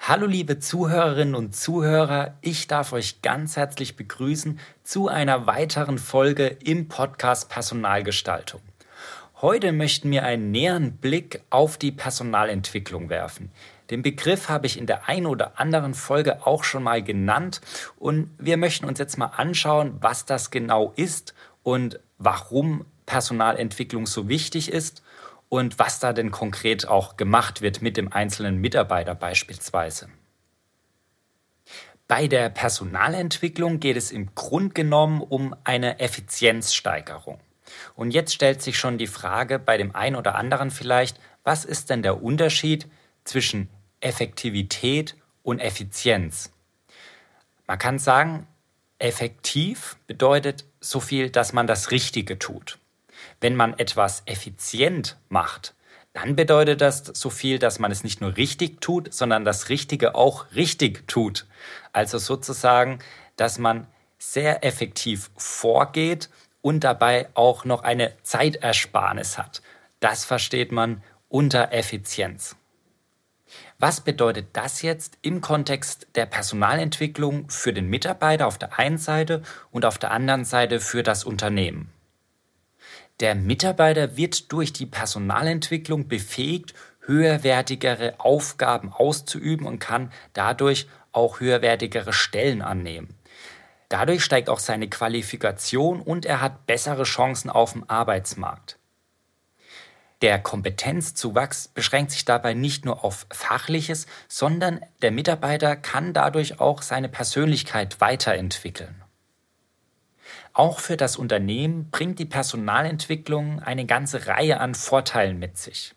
Hallo liebe Zuhörerinnen und Zuhörer, ich darf euch ganz herzlich begrüßen zu einer weiteren Folge im Podcast Personalgestaltung. Heute möchten wir einen näheren Blick auf die Personalentwicklung werfen. Den Begriff habe ich in der einen oder anderen Folge auch schon mal genannt und wir möchten uns jetzt mal anschauen, was das genau ist und warum Personalentwicklung so wichtig ist und was da denn konkret auch gemacht wird mit dem einzelnen Mitarbeiter beispielsweise. Bei der Personalentwicklung geht es im Grunde genommen um eine Effizienzsteigerung. Und jetzt stellt sich schon die Frage bei dem einen oder anderen vielleicht, was ist denn der Unterschied zwischen Effektivität und Effizienz? Man kann sagen, effektiv bedeutet so viel, dass man das Richtige tut. Wenn man etwas effizient macht, dann bedeutet das so viel, dass man es nicht nur richtig tut, sondern das Richtige auch richtig tut. Also sozusagen, dass man sehr effektiv vorgeht und dabei auch noch eine Zeitersparnis hat. Das versteht man unter Effizienz. Was bedeutet das jetzt im Kontext der Personalentwicklung für den Mitarbeiter auf der einen Seite und auf der anderen Seite für das Unternehmen? Der Mitarbeiter wird durch die Personalentwicklung befähigt, höherwertigere Aufgaben auszuüben und kann dadurch auch höherwertigere Stellen annehmen. Dadurch steigt auch seine Qualifikation und er hat bessere Chancen auf dem Arbeitsmarkt. Der Kompetenzzuwachs beschränkt sich dabei nicht nur auf Fachliches, sondern der Mitarbeiter kann dadurch auch seine Persönlichkeit weiterentwickeln. Auch für das Unternehmen bringt die Personalentwicklung eine ganze Reihe an Vorteilen mit sich.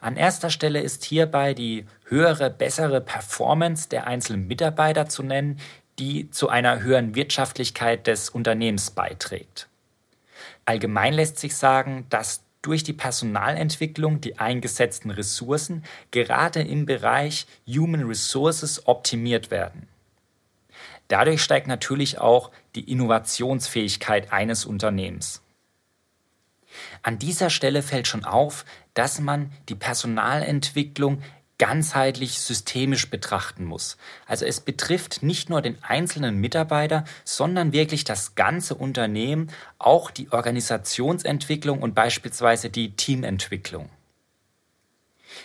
An erster Stelle ist hierbei die höhere, bessere Performance der einzelnen Mitarbeiter zu nennen, die zu einer höheren Wirtschaftlichkeit des Unternehmens beiträgt. Allgemein lässt sich sagen, dass durch die Personalentwicklung die eingesetzten Ressourcen gerade im Bereich Human Resources optimiert werden. Dadurch steigt natürlich auch die Innovationsfähigkeit eines Unternehmens. An dieser Stelle fällt schon auf, dass man die Personalentwicklung ganzheitlich systemisch betrachten muss. Also es betrifft nicht nur den einzelnen Mitarbeiter, sondern wirklich das ganze Unternehmen, auch die Organisationsentwicklung und beispielsweise die Teamentwicklung.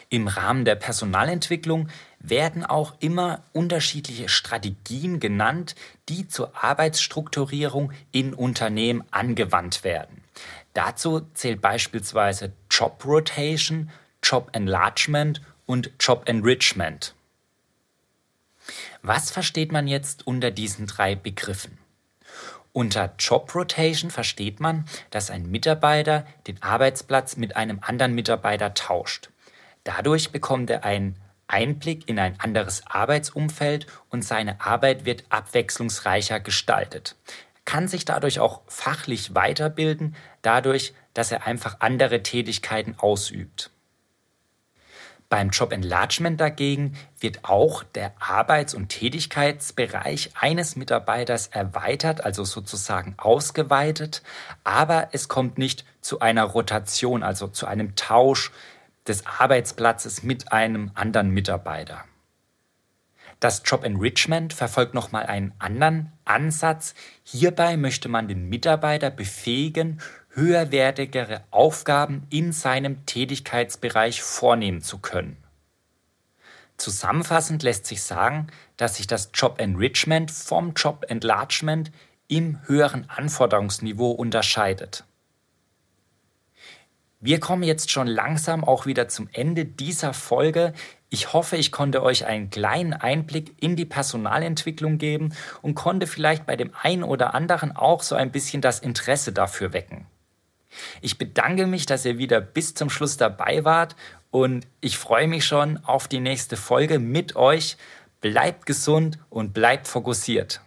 Im Rahmen der Personalentwicklung werden auch immer unterschiedliche Strategien genannt, die zur Arbeitsstrukturierung in Unternehmen angewandt werden. Dazu zählt beispielsweise Job Rotation, Job Enlargement und Job Enrichment. Was versteht man jetzt unter diesen drei Begriffen? Unter Job Rotation versteht man, dass ein Mitarbeiter den Arbeitsplatz mit einem anderen Mitarbeiter tauscht. Dadurch bekommt er einen Einblick in ein anderes Arbeitsumfeld und seine Arbeit wird abwechslungsreicher gestaltet. Er kann sich dadurch auch fachlich weiterbilden, dadurch, dass er einfach andere Tätigkeiten ausübt. Beim Job Enlargement dagegen wird auch der Arbeits- und Tätigkeitsbereich eines Mitarbeiters erweitert, also sozusagen ausgeweitet, aber es kommt nicht zu einer Rotation, also zu einem Tausch des Arbeitsplatzes mit einem anderen Mitarbeiter. Das Job Enrichment verfolgt nochmal einen anderen Ansatz. Hierbei möchte man den Mitarbeiter befähigen, höherwertigere Aufgaben in seinem Tätigkeitsbereich vornehmen zu können. Zusammenfassend lässt sich sagen, dass sich das Job Enrichment vom Job Enlargement im höheren Anforderungsniveau unterscheidet. Wir kommen jetzt schon langsam auch wieder zum Ende dieser Folge. Ich hoffe, ich konnte euch einen kleinen Einblick in die Personalentwicklung geben und konnte vielleicht bei dem einen oder anderen auch so ein bisschen das Interesse dafür wecken. Ich bedanke mich, dass ihr wieder bis zum Schluss dabei wart und ich freue mich schon auf die nächste Folge mit euch. Bleibt gesund und bleibt fokussiert.